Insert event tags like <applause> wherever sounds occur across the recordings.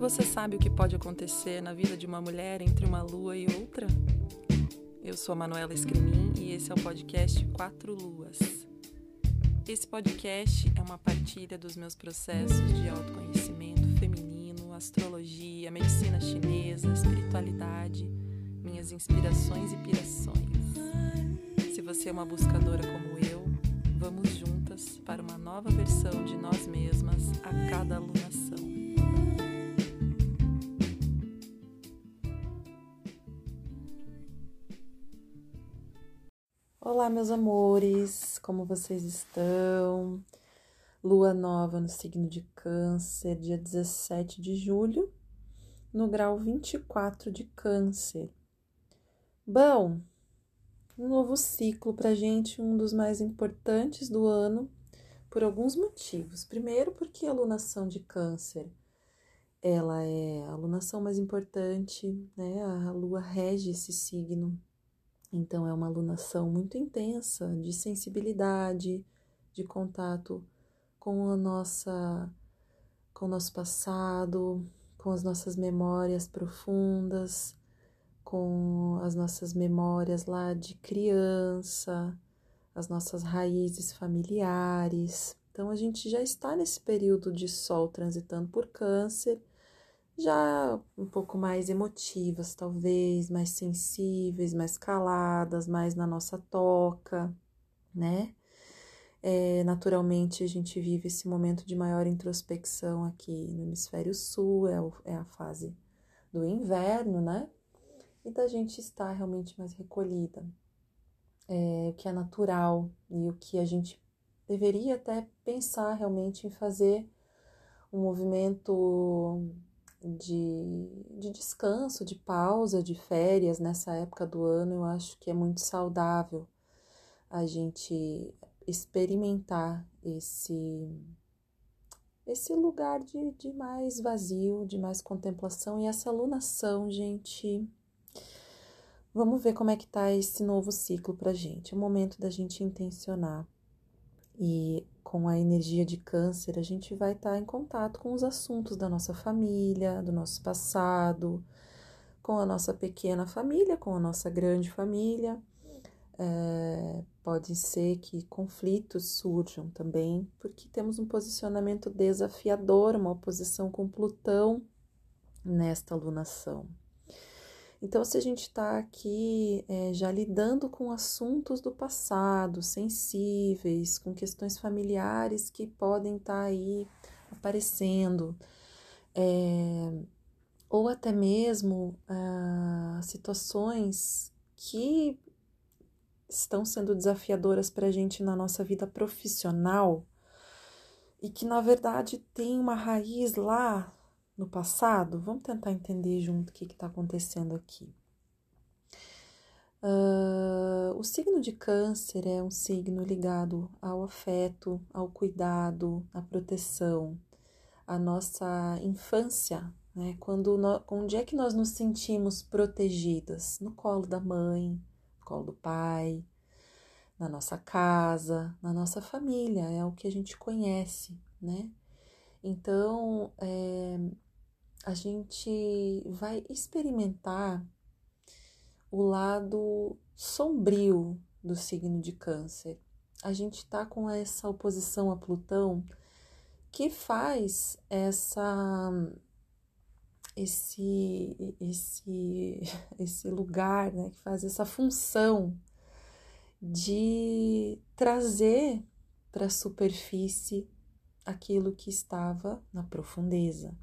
Você sabe o que pode acontecer na vida de uma mulher entre uma lua e outra? Eu sou a Manuela Escrimin e esse é o podcast Quatro Luas. Esse podcast é uma partilha dos meus processos de autoconhecimento feminino, astrologia, medicina chinesa, espiritualidade, minhas inspirações e pirações. Se você é uma buscadora como eu, vamos juntas para uma nova versão de nós mesmas a cada alunação. Olá, meus amores, como vocês estão? Lua nova no signo de Câncer, dia 17 de julho, no grau 24 de Câncer. Bom, um novo ciclo para gente, um dos mais importantes do ano, por alguns motivos. Primeiro, porque a lunação de Câncer ela é a lunação mais importante, né? A lua rege esse signo então, é uma alunação muito intensa de sensibilidade, de contato com a nossa com o nosso passado, com as nossas memórias profundas, com as nossas memórias lá de criança, as nossas raízes familiares. Então a gente já está nesse período de sol transitando por câncer já um pouco mais emotivas, talvez, mais sensíveis, mais caladas, mais na nossa toca, né? É, naturalmente, a gente vive esse momento de maior introspecção aqui no hemisfério sul, é, o, é a fase do inverno, né? E da gente estar realmente mais recolhida, é, o que é natural e o que a gente deveria até pensar realmente em fazer um movimento de, de descanso, de pausa, de férias nessa época do ano, eu acho que é muito saudável a gente experimentar esse esse lugar de, de mais vazio, de mais contemplação e essa alunação, gente. Vamos ver como é que tá esse novo ciclo pra gente. É o momento da gente intencionar e com a energia de câncer, a gente vai estar em contato com os assuntos da nossa família, do nosso passado, com a nossa pequena família, com a nossa grande família. É, pode ser que conflitos surjam também, porque temos um posicionamento desafiador, uma oposição com Plutão nesta alunação. Então, se a gente está aqui é, já lidando com assuntos do passado, sensíveis, com questões familiares que podem estar tá aí aparecendo, é, ou até mesmo ah, situações que estão sendo desafiadoras para a gente na nossa vida profissional e que na verdade tem uma raiz lá no passado, vamos tentar entender junto o que está acontecendo aqui. Uh, o signo de Câncer é um signo ligado ao afeto, ao cuidado, à proteção, à nossa infância, né? Quando nós, onde é que nós nos sentimos protegidas? No colo da mãe, no colo do pai, na nossa casa, na nossa família, é o que a gente conhece, né? Então, é, a gente vai experimentar o lado sombrio do signo de Câncer. A gente está com essa oposição a Plutão que faz essa esse esse <laughs> esse lugar, né, que faz essa função de trazer para a superfície aquilo que estava na profundeza.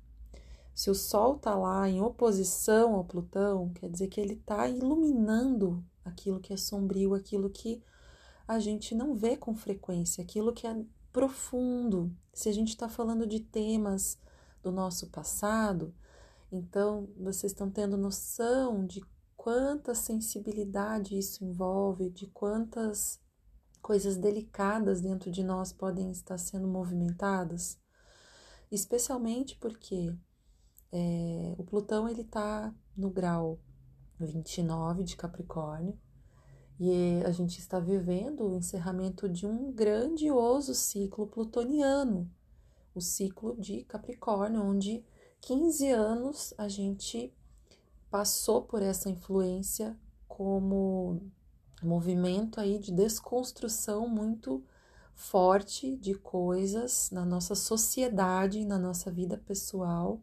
Se o Sol está lá em oposição ao Plutão, quer dizer que ele está iluminando aquilo que é sombrio, aquilo que a gente não vê com frequência, aquilo que é profundo. Se a gente está falando de temas do nosso passado, então vocês estão tendo noção de quanta sensibilidade isso envolve, de quantas coisas delicadas dentro de nós podem estar sendo movimentadas, especialmente porque é, o Plutão ele está no grau 29 de Capricórnio. E a gente está vivendo o encerramento de um grandioso ciclo plutoniano, o ciclo de Capricórnio, onde 15 anos a gente passou por essa influência como movimento aí de desconstrução muito forte de coisas na nossa sociedade, na nossa vida pessoal,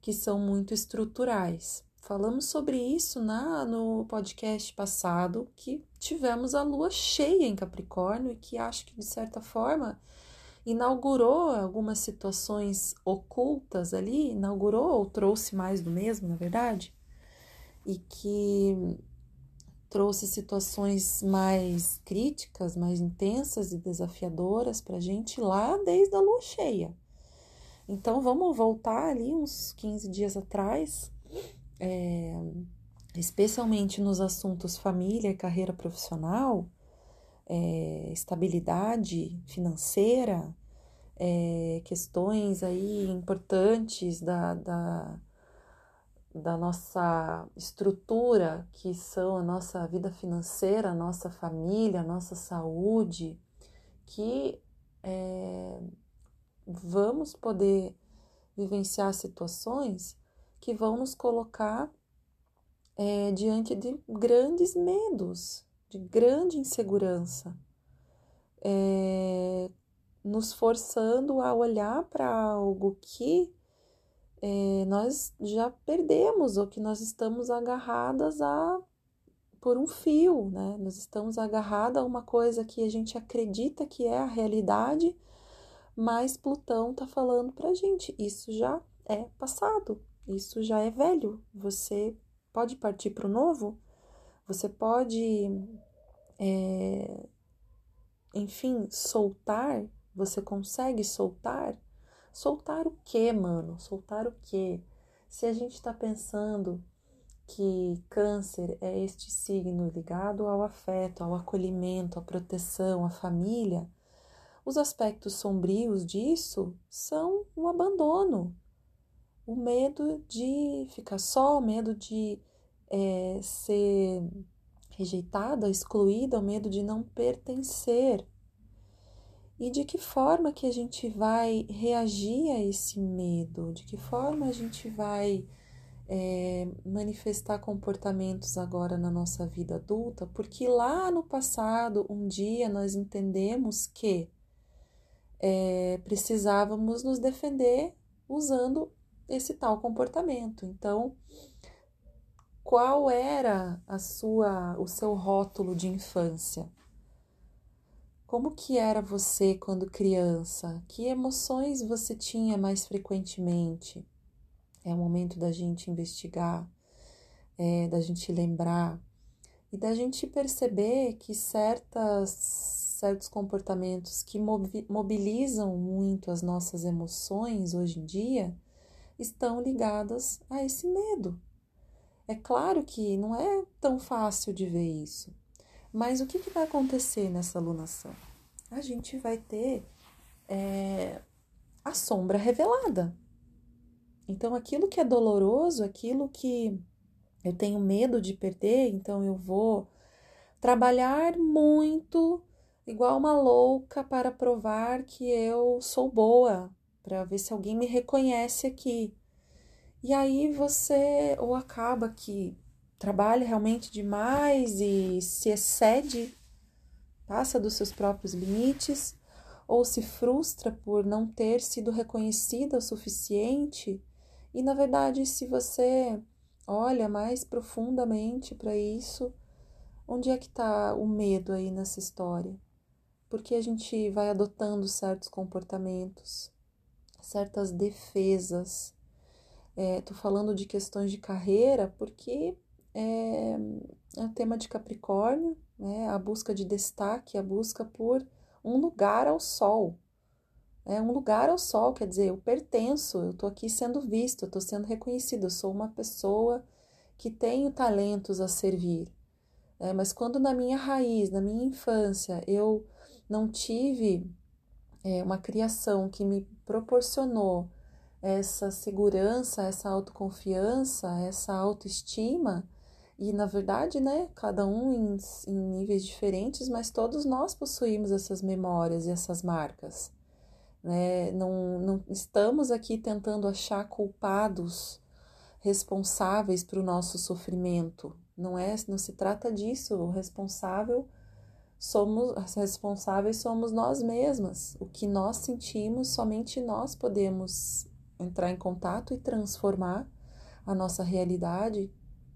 que são muito estruturais. Falamos sobre isso na, no podcast passado, que tivemos a lua cheia em Capricórnio e que acho que, de certa forma, inaugurou algumas situações ocultas ali, inaugurou ou trouxe mais do mesmo, na verdade, e que trouxe situações mais críticas, mais intensas e desafiadoras para a gente lá desde a lua cheia. Então vamos voltar ali uns 15 dias atrás, é, especialmente nos assuntos família e carreira profissional, é, estabilidade financeira, é, questões aí importantes da, da da nossa estrutura, que são a nossa vida financeira, a nossa família, a nossa saúde, que é, vamos poder vivenciar situações que vão nos colocar é, diante de grandes medos, de grande insegurança, é, nos forçando a olhar para algo que é, nós já perdemos ou que nós estamos agarradas a por um fio, né? Nós estamos agarradas a uma coisa que a gente acredita que é a realidade, mas Plutão está falando para gente, isso já é passado, isso já é velho. Você pode partir para o novo, você pode, é, enfim, soltar, você consegue soltar Soltar o quê, mano? Soltar o quê? Se a gente está pensando que câncer é este signo ligado ao afeto, ao acolhimento, à proteção, à família, os aspectos sombrios disso são o abandono, o medo de ficar só, o medo de é, ser rejeitada, excluída, o medo de não pertencer. E de que forma que a gente vai reagir a esse medo, de que forma a gente vai é, manifestar comportamentos agora na nossa vida adulta, porque lá no passado, um dia nós entendemos que é, precisávamos nos defender usando esse tal comportamento. Então, qual era a sua, o seu rótulo de infância? Como que era você quando criança? Que emoções você tinha mais frequentemente? É o momento da gente investigar, é, da gente lembrar e da gente perceber que certas, certos comportamentos que mobilizam muito as nossas emoções hoje em dia estão ligadas a esse medo. É claro que não é tão fácil de ver isso. Mas o que, que vai acontecer nessa alunação? A gente vai ter é, a sombra revelada. Então, aquilo que é doloroso, aquilo que eu tenho medo de perder, então eu vou trabalhar muito, igual uma louca, para provar que eu sou boa, para ver se alguém me reconhece aqui. E aí você ou acaba que trabalha realmente demais e se excede, passa dos seus próprios limites, ou se frustra por não ter sido reconhecida o suficiente. E na verdade, se você olha mais profundamente para isso, onde é que está o medo aí nessa história? Porque a gente vai adotando certos comportamentos, certas defesas. Estou é, falando de questões de carreira porque é, é o tema de Capricórnio, né? a busca de destaque, a busca por um lugar ao sol. É um lugar ao sol, quer dizer, eu pertenço, eu estou aqui sendo visto, eu estou sendo reconhecido, eu sou uma pessoa que tenho talentos a servir. É, mas quando na minha raiz, na minha infância, eu não tive é, uma criação que me proporcionou essa segurança, essa autoconfiança, essa autoestima, e na verdade, né, cada um em, em níveis diferentes, mas todos nós possuímos essas memórias e essas marcas. Né? Não, não estamos aqui tentando achar culpados responsáveis para o nosso sofrimento. Não é, não se trata disso. O responsável somos as responsáveis somos nós mesmas. O que nós sentimos, somente nós podemos entrar em contato e transformar a nossa realidade.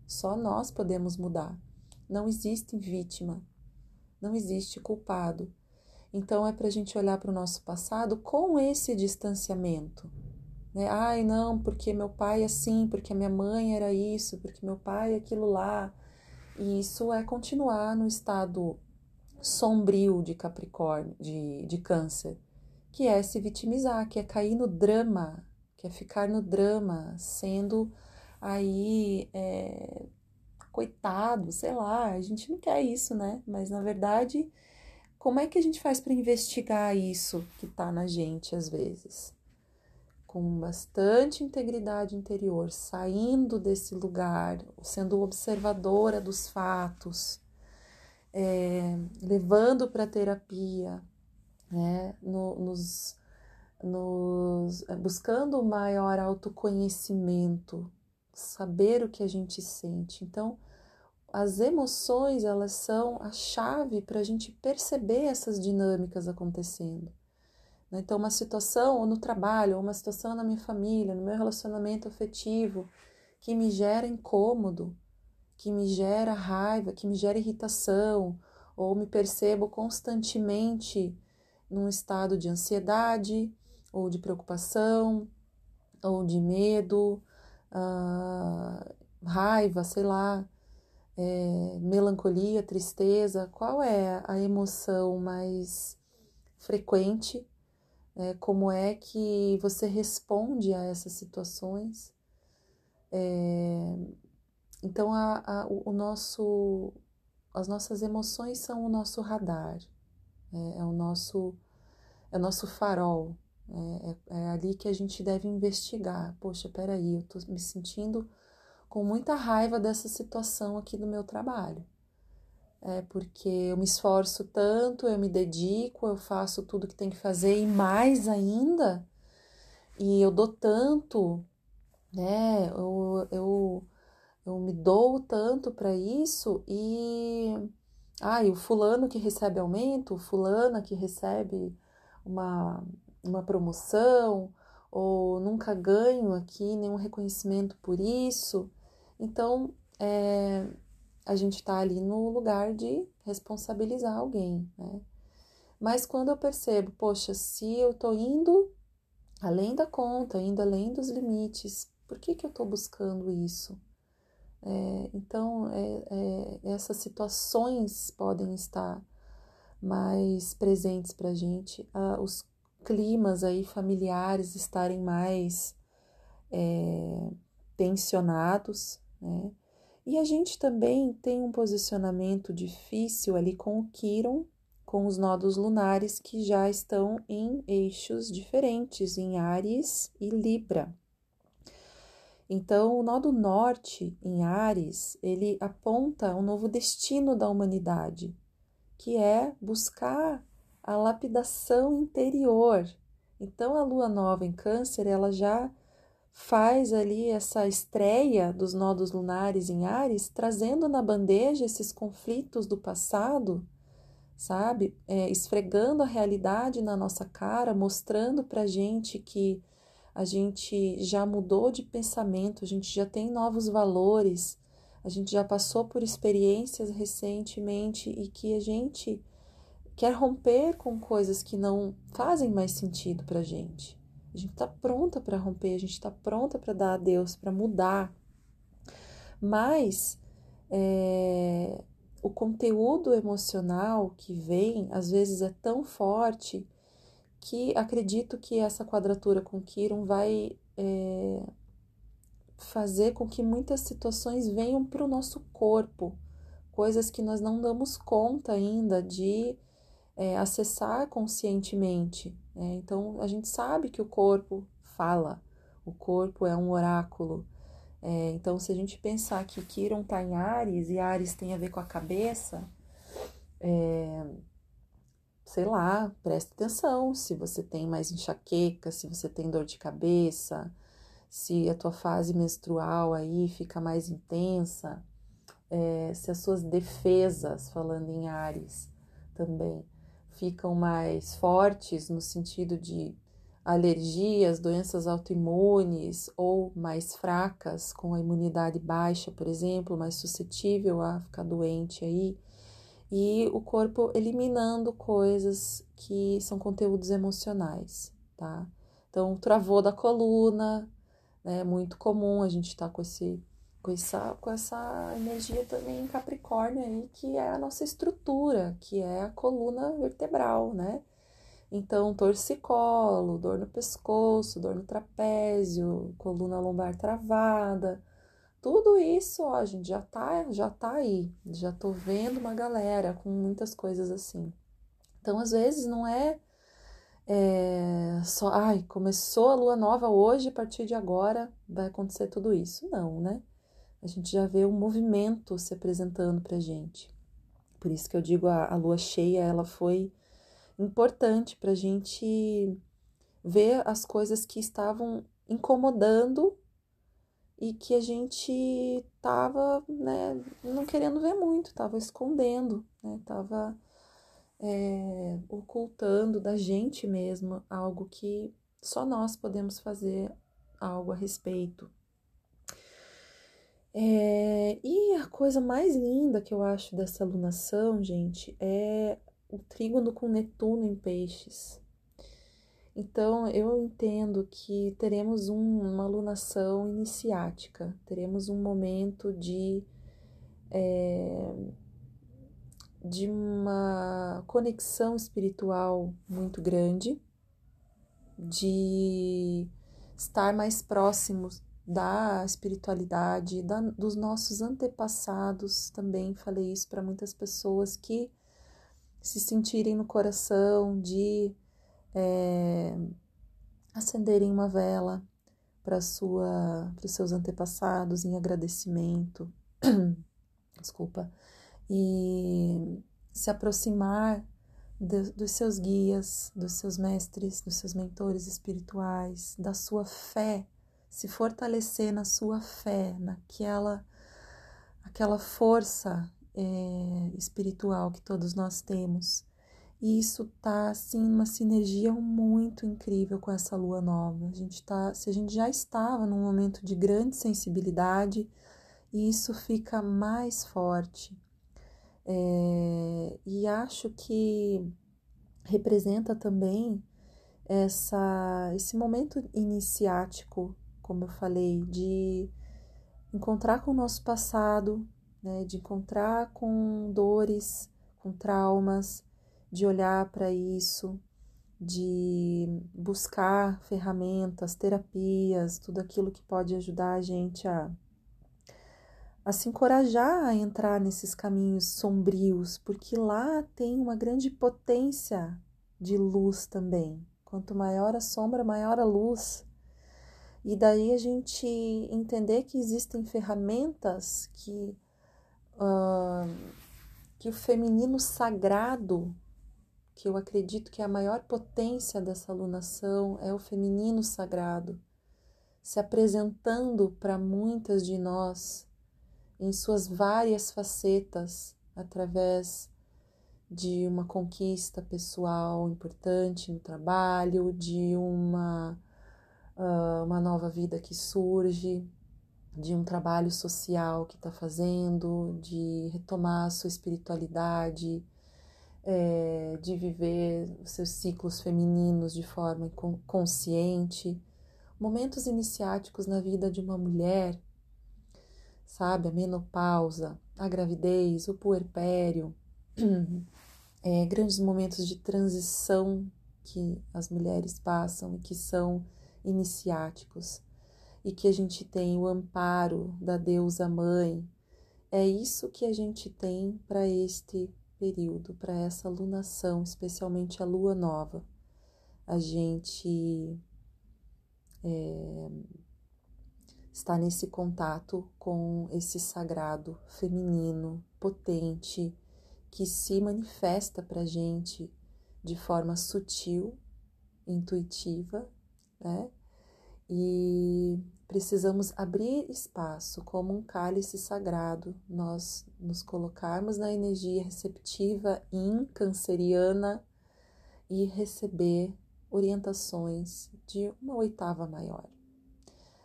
Só nós podemos mudar. Não existe vítima, não existe culpado. Então é para a gente olhar para o nosso passado com esse distanciamento. Né? Ai, não, porque meu pai é assim, porque minha mãe era isso, porque meu pai é aquilo lá. E isso é continuar no estado sombrio de Capricórnio, de, de Câncer, que é se vitimizar, que é cair no drama, que é ficar no drama, sendo aí é, coitado, sei lá, a gente não quer isso, né? Mas na verdade, como é que a gente faz para investigar isso que tá na gente às vezes? Com bastante integridade interior, saindo desse lugar, sendo observadora dos fatos, é, levando para terapia, né, no, nos, nos, é, buscando maior autoconhecimento, saber o que a gente sente. Então, as emoções elas são a chave para a gente perceber essas dinâmicas acontecendo. Né. Então, uma situação no trabalho, uma situação na minha família, no meu relacionamento afetivo, que me gera incômodo, que me gera raiva, que me gera irritação, ou me percebo constantemente num estado de ansiedade, ou de preocupação, ou de medo, uh, raiva, sei lá, é, melancolia, tristeza, qual é a emoção mais frequente? É, como é que você responde a essas situações? É, então, a, a, o nosso, as nossas emoções são o nosso radar, é, é o nosso, é o nosso farol. É, é, é, ali que a gente deve investigar. Poxa, peraí, eu estou me sentindo com muita raiva dessa situação aqui do meu trabalho. É porque eu me esforço tanto, eu me dedico, eu faço tudo que tem que fazer e mais ainda, e eu dou tanto, né? Eu, eu eu me dou tanto para isso e ah, e o fulano que recebe aumento, fulana que recebe uma, uma promoção, ou nunca ganho aqui nenhum reconhecimento por isso. Então, é, a gente está ali no lugar de responsabilizar alguém, né? Mas quando eu percebo, poxa, se eu estou indo além da conta, indo além dos limites, por que, que eu estou buscando isso? É, então, é, é, essas situações podem estar mais presentes para a gente, ah, os climas aí familiares estarem mais é, tensionados, né? E a gente também tem um posicionamento difícil ali com o Quiron, com os nodos lunares que já estão em eixos diferentes, em Ares e Libra. Então, o nó do norte em Ares, ele aponta um novo destino da humanidade, que é buscar a lapidação interior. Então, a lua nova em Câncer, ela já faz ali essa estreia dos nodos lunares em Ares, trazendo na bandeja esses conflitos do passado, sabe? É, esfregando a realidade na nossa cara, mostrando pra gente que a gente já mudou de pensamento, a gente já tem novos valores, a gente já passou por experiências recentemente e que a gente quer romper com coisas que não fazem mais sentido para gente. A gente está pronta para romper, a gente está pronta para dar a Deus, para mudar. Mas é, o conteúdo emocional que vem, às vezes, é tão forte que acredito que essa quadratura com Quiron vai é, fazer com que muitas situações venham para o nosso corpo, coisas que nós não damos conta ainda de é, acessar conscientemente. Né? Então, a gente sabe que o corpo fala, o corpo é um oráculo. É, então, se a gente pensar que Quiron está em Ares e Ares tem a ver com a cabeça, é, sei lá, preste atenção se você tem mais enxaqueca, se você tem dor de cabeça, se a tua fase menstrual aí fica mais intensa, é, se as suas defesas, falando em Ares também, ficam mais fortes no sentido de alergias, doenças autoimunes ou mais fracas, com a imunidade baixa, por exemplo, mais suscetível a ficar doente aí, e o corpo eliminando coisas que são conteúdos emocionais, tá? Então, travou da coluna, né? É muito comum a gente estar tá com esse com essa, com essa energia também em Capricórnio aí, que é a nossa estrutura, que é a coluna vertebral, né? Então, torcicolo, dor no pescoço, dor no trapézio, coluna lombar travada, tudo isso, ó, gente, já tá, já tá aí. Já tô vendo uma galera com muitas coisas assim. Então, às vezes, não é, é só, ai, começou a lua nova hoje, a partir de agora vai acontecer tudo isso. Não, né? A gente já vê um movimento se apresentando pra gente. Por isso que eu digo, a, a lua cheia, ela foi importante para a gente ver as coisas que estavam incomodando e que a gente tava, né, não querendo ver muito, tava escondendo, né, tava é, ocultando da gente mesmo algo que só nós podemos fazer algo a respeito. É, e a coisa mais linda que eu acho dessa alunação, gente, é o trígono com Netuno em peixes. Então, eu entendo que teremos um, uma alunação iniciática, teremos um momento de, é, de uma conexão espiritual muito grande, de estar mais próximos da espiritualidade, da, dos nossos antepassados. Também falei isso para muitas pessoas que se sentirem no coração de é, acenderem uma vela para sua para os seus antepassados em agradecimento <clears throat> desculpa e se aproximar de, dos seus guias dos seus mestres dos seus mentores espirituais da sua fé se fortalecer na sua fé naquela aquela força é, espiritual que todos nós temos. E isso tá assim uma sinergia muito incrível com essa lua nova. A gente tá, se a gente já estava num momento de grande sensibilidade, isso fica mais forte. É, e acho que representa também essa, esse momento iniciático, como eu falei, de encontrar com o nosso passado, né, de encontrar com dores, com traumas, de olhar para isso, de buscar ferramentas, terapias, tudo aquilo que pode ajudar a gente a, a se encorajar a entrar nesses caminhos sombrios, porque lá tem uma grande potência de luz também. Quanto maior a sombra, maior a luz. E daí a gente entender que existem ferramentas que uh, que o feminino sagrado, que eu acredito que é a maior potência dessa alunação, é o feminino sagrado, se apresentando para muitas de nós em suas várias facetas, através de uma conquista pessoal importante no trabalho, de uma, uh, uma nova vida que surge, de um trabalho social que está fazendo, de retomar a sua espiritualidade, é, de viver os seus ciclos femininos de forma consciente, momentos iniciáticos na vida de uma mulher, sabe? A menopausa, a gravidez, o puerpério, é, <clears throat> grandes momentos de transição que as mulheres passam e que são iniciáticos e que a gente tem o amparo da deusa mãe. É isso que a gente tem para este período, para essa lunação, especialmente a lua nova. A gente é, está nesse contato com esse sagrado feminino, potente, que se manifesta para a gente de forma sutil, intuitiva, né? E precisamos abrir espaço como um cálice sagrado, nós nos colocarmos na energia receptiva in canceriana e receber orientações de uma oitava maior.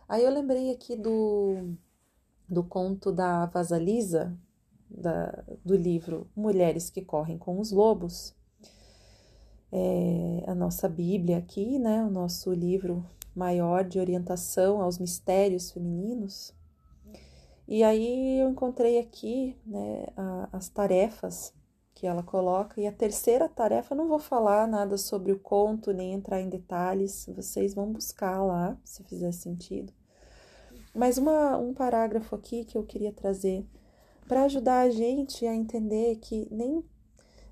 Aí eu lembrei aqui do, do conto da Vasalisa, da, do livro Mulheres que Correm com os Lobos. É, a nossa Bíblia aqui, né, o nosso livro maior de orientação aos mistérios femininos. E aí eu encontrei aqui né, a, as tarefas que ela coloca. E a terceira tarefa, não vou falar nada sobre o conto, nem entrar em detalhes, vocês vão buscar lá, se fizer sentido. Mas uma, um parágrafo aqui que eu queria trazer para ajudar a gente a entender que nem,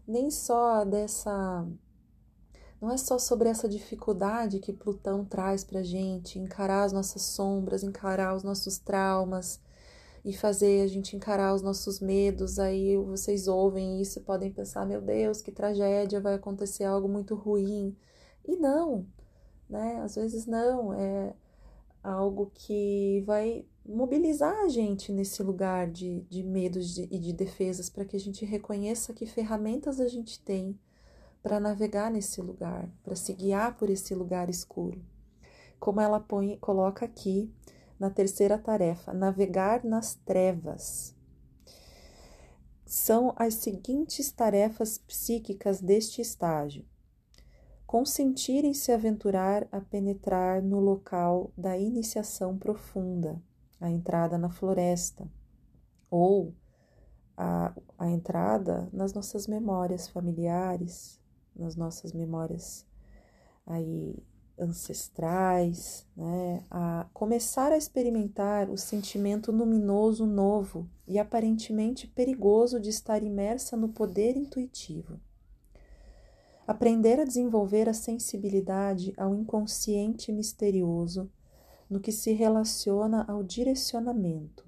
nem só dessa. Não é só sobre essa dificuldade que Plutão traz para a gente, encarar as nossas sombras, encarar os nossos traumas e fazer a gente encarar os nossos medos. Aí vocês ouvem isso e podem pensar: meu Deus, que tragédia, vai acontecer algo muito ruim. E não, né? Às vezes não. É, algo que vai mobilizar a gente nesse lugar de, de medos e de defesas, para que a gente reconheça que ferramentas a gente tem para navegar nesse lugar, para se guiar por esse lugar escuro. Como ela põe, coloca aqui na terceira tarefa, navegar nas trevas. São as seguintes tarefas psíquicas deste estágio: consentirem se aventurar a penetrar no local da iniciação profunda, a entrada na floresta, ou a, a entrada nas nossas memórias familiares, nas nossas memórias aí ancestrais, né, a começar a experimentar o sentimento luminoso novo e aparentemente perigoso de estar imersa no poder intuitivo. Aprender a desenvolver a sensibilidade ao inconsciente misterioso no que se relaciona ao direcionamento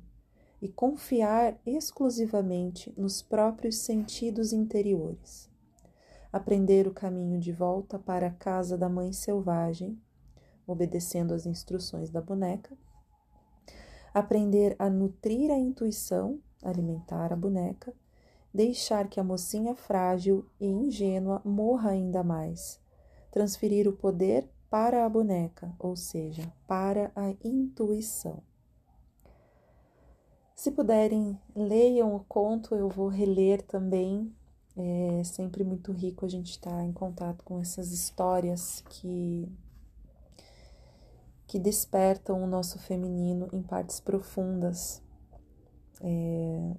e confiar exclusivamente nos próprios sentidos interiores. Aprender o caminho de volta para a casa da mãe selvagem, obedecendo às instruções da boneca. Aprender a nutrir a intuição, alimentar a boneca deixar que a mocinha frágil e ingênua morra ainda mais, transferir o poder para a boneca, ou seja, para a intuição. Se puderem, leiam o conto, eu vou reler também. É sempre muito rico a gente estar em contato com essas histórias que que despertam o nosso feminino em partes profundas. É,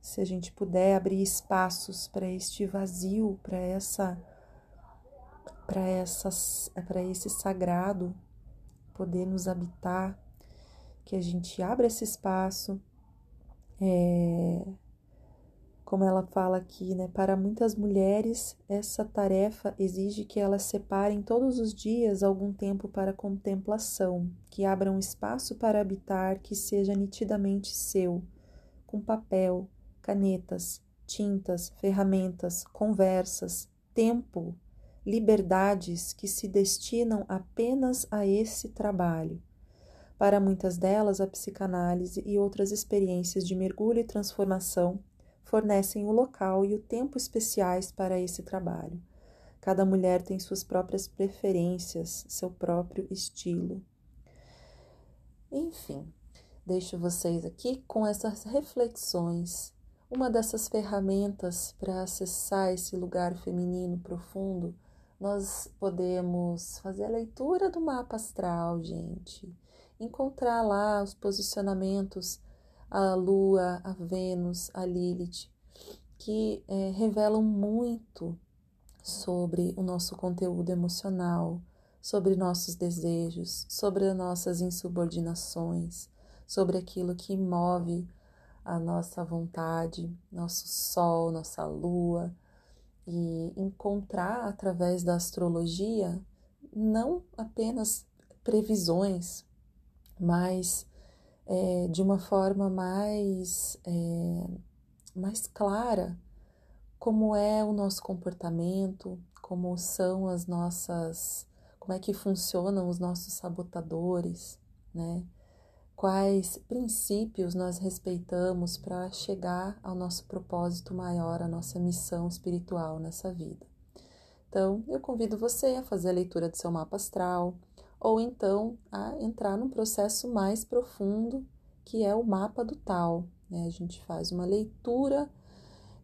se a gente puder abrir espaços para este vazio, para essa para essas para esse sagrado poder nos habitar, que a gente abra esse espaço, é, como ela fala aqui, né? Para muitas mulheres, essa tarefa exige que elas separem todos os dias algum tempo para contemplação, que abram espaço para habitar que seja nitidamente seu, com papel, canetas, tintas, ferramentas, conversas, tempo, liberdades que se destinam apenas a esse trabalho. Para muitas delas, a psicanálise e outras experiências de mergulho e transformação fornecem o local e o tempo especiais para esse trabalho. Cada mulher tem suas próprias preferências, seu próprio estilo. Enfim, deixo vocês aqui com essas reflexões uma dessas ferramentas para acessar esse lugar feminino profundo, nós podemos fazer a leitura do mapa astral, gente. Encontrar lá os posicionamentos, a Lua, a Vênus, a Lilith, que é, revelam muito sobre o nosso conteúdo emocional, sobre nossos desejos, sobre as nossas insubordinações, sobre aquilo que move a nossa vontade, nosso sol, nossa lua, e encontrar através da astrologia não apenas previsões, mas é, de uma forma mais, é, mais clara como é o nosso comportamento, como são as nossas, como é que funcionam os nossos sabotadores, né? Quais princípios nós respeitamos para chegar ao nosso propósito maior, a nossa missão espiritual nessa vida. Então, eu convido você a fazer a leitura do seu mapa astral, ou então a entrar num processo mais profundo, que é o mapa do tal. Né? A gente faz uma leitura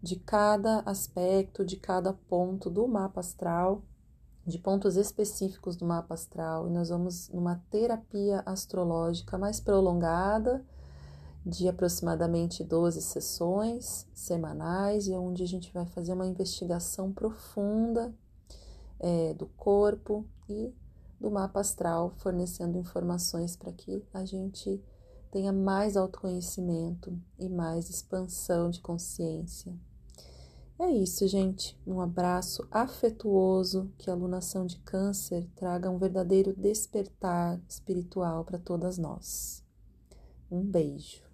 de cada aspecto, de cada ponto do mapa astral, de pontos específicos do mapa astral, e nós vamos numa terapia astrológica mais prolongada, de aproximadamente 12 sessões semanais, e onde a gente vai fazer uma investigação profunda é, do corpo e do mapa astral, fornecendo informações para que a gente tenha mais autoconhecimento e mais expansão de consciência. É isso, gente. Um abraço afetuoso, que a alunação de câncer traga um verdadeiro despertar espiritual para todas nós. Um beijo.